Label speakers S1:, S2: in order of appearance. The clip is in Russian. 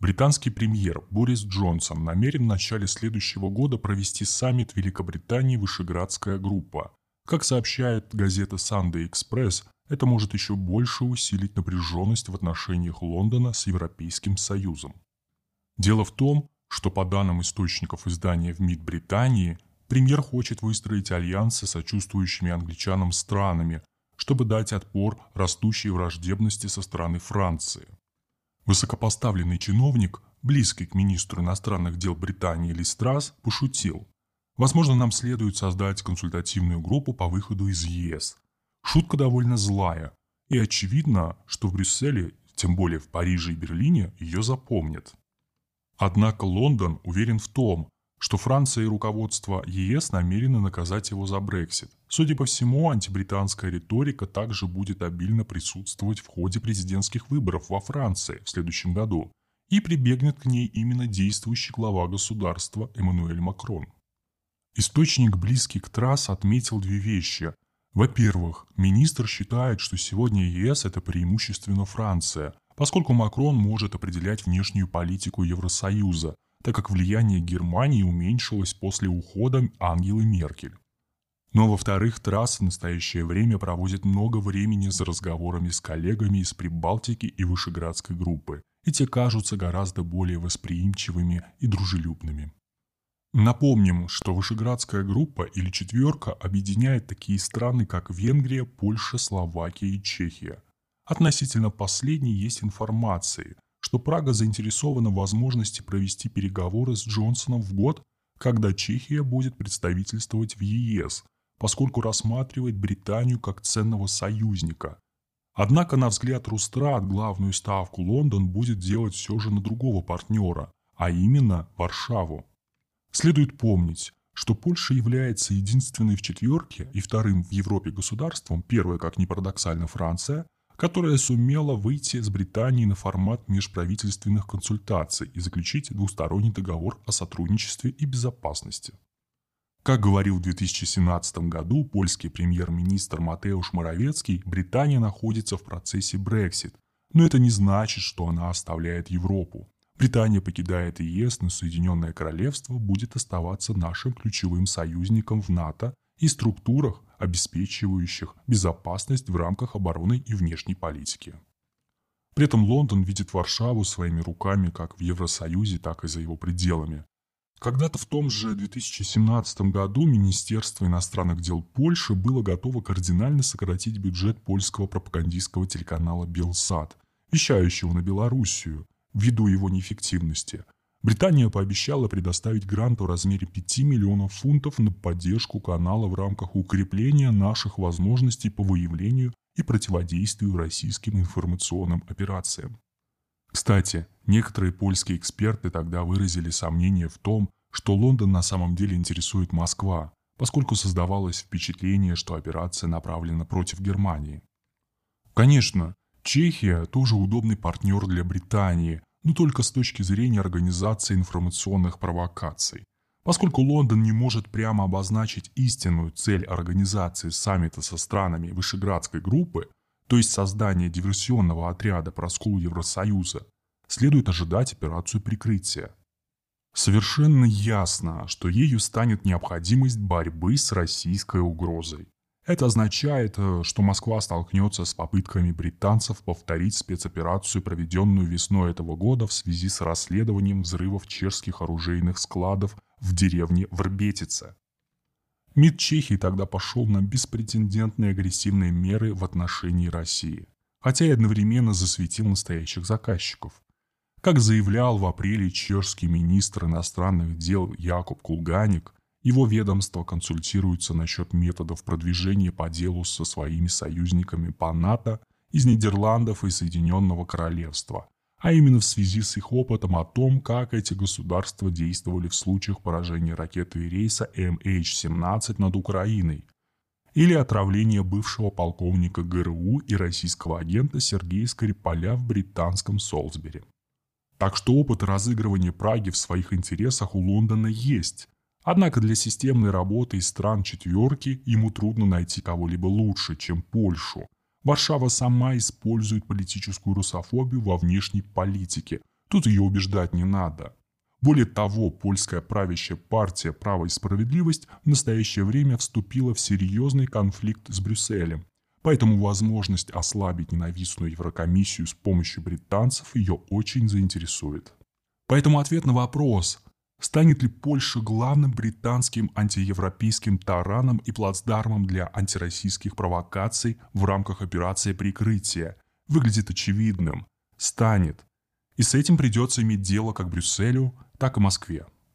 S1: Британский премьер Борис Джонсон намерен в начале следующего года провести саммит Великобритании «Вышеградская группа». Как сообщает газета Sunday Express, это может еще больше усилить напряженность в отношениях Лондона с Европейским Союзом. Дело в том, что по данным источников издания в МИД Британии, премьер хочет выстроить альянсы с сочувствующими англичанам странами, чтобы дать отпор растущей враждебности со стороны Франции. Высокопоставленный чиновник, близкий к министру иностранных дел Британии Листрас, пошутил. Возможно, нам следует создать консультативную группу по выходу из ЕС. Шутка довольно злая, и очевидно, что в Брюсселе, тем более в Париже и Берлине, ее запомнят. Однако Лондон уверен в том, что Франция и руководство ЕС намерены наказать его за Брексит. Судя по всему, антибританская риторика также будет обильно присутствовать в ходе президентских выборов во Франции в следующем году и прибегнет к ней именно действующий глава государства Эммануэль Макрон. Источник, близкий к Трасс, отметил две вещи. Во-первых, министр считает, что сегодня ЕС – это преимущественно Франция, поскольку Макрон может определять внешнюю политику Евросоюза – так как влияние Германии уменьшилось после ухода Ангелы Меркель. Но, во-вторых, Трасс в настоящее время проводит много времени за разговорами с коллегами из Прибалтики и Вышеградской группы, и те кажутся гораздо более восприимчивыми и дружелюбными. Напомним, что Вышеградская группа или четверка объединяет такие страны, как Венгрия, Польша, Словакия и Чехия. Относительно последней есть информации – что Прага заинтересована в возможности провести переговоры с Джонсоном в год, когда Чехия будет представительствовать в ЕС, поскольку рассматривает Британию как ценного союзника. Однако, на взгляд Рустрат, главную ставку Лондон будет делать все же на другого партнера, а именно Варшаву. Следует помнить, что Польша является единственной в четверке и вторым в Европе государством, первое, как ни парадоксально, Франция – которая сумела выйти с Британией на формат межправительственных консультаций и заключить двусторонний договор о сотрудничестве и безопасности. Как говорил в 2017 году польский премьер-министр Матеуш Моровецкий, Британия находится в процессе Brexit, но это не значит, что она оставляет Европу. Британия покидает ЕС, но Соединенное Королевство будет оставаться нашим ключевым союзником в НАТО и структурах, обеспечивающих безопасность в рамках обороны и внешней политики. При этом Лондон видит Варшаву своими руками как в Евросоюзе, так и за его пределами. Когда-то в том же 2017 году Министерство иностранных дел Польши было готово кардинально сократить бюджет польского пропагандистского телеканала «Белсад», вещающего на Белоруссию, ввиду его неэффективности – Британия пообещала предоставить грант в размере 5 миллионов фунтов на поддержку канала в рамках укрепления наших возможностей по выявлению и противодействию российским информационным операциям. Кстати, некоторые польские эксперты тогда выразили сомнение в том, что Лондон на самом деле интересует Москва, поскольку создавалось впечатление, что операция направлена против Германии. Конечно, Чехия тоже удобный партнер для Британии, но только с точки зрения организации информационных провокаций. Поскольку Лондон не может прямо обозначить истинную цель организации саммита со странами Вышеградской группы, то есть создание диверсионного отряда по расколу Евросоюза, следует ожидать операцию прикрытия. Совершенно ясно, что ею станет необходимость борьбы с российской угрозой. Это означает, э, что Москва столкнется с попытками британцев повторить спецоперацию, проведенную весной этого года в связи с расследованием взрывов чешских оружейных складов в деревне Врбетице. МИД Чехии тогда пошел на беспрецедентные агрессивные меры в отношении России, хотя и одновременно засветил настоящих заказчиков. Как заявлял в апреле чешский министр иностранных дел Якуб Кулганик, его ведомство консультируется насчет методов продвижения по делу со своими союзниками по НАТО из Нидерландов и Соединенного Королевства, а именно в связи с их опытом о том, как эти государства действовали в случаях поражения ракеты рейса MH17 над Украиной или отравления бывшего полковника ГРУ и российского агента Сергея Скрипаля в британском Солсбери. Так что опыт разыгрывания Праги в своих интересах у Лондона есть, Однако для системной работы из стран четверки ему трудно найти кого-либо лучше, чем Польшу. Варшава сама использует политическую русофобию во внешней политике, Тут ее убеждать не надо. Более того, польская правящая партия «Право и справедливость» в настоящее время вступила в серьезный конфликт с Брюсселем. Поэтому возможность ослабить ненавистную Еврокомиссию с помощью британцев ее очень заинтересует. Поэтому ответ на вопрос, станет ли Польша главным британским антиевропейским тараном и плацдармом для антироссийских провокаций в рамках операции «Прикрытие», выглядит очевидным. Станет. И с этим придется иметь дело как Брюсселю, так и Москве.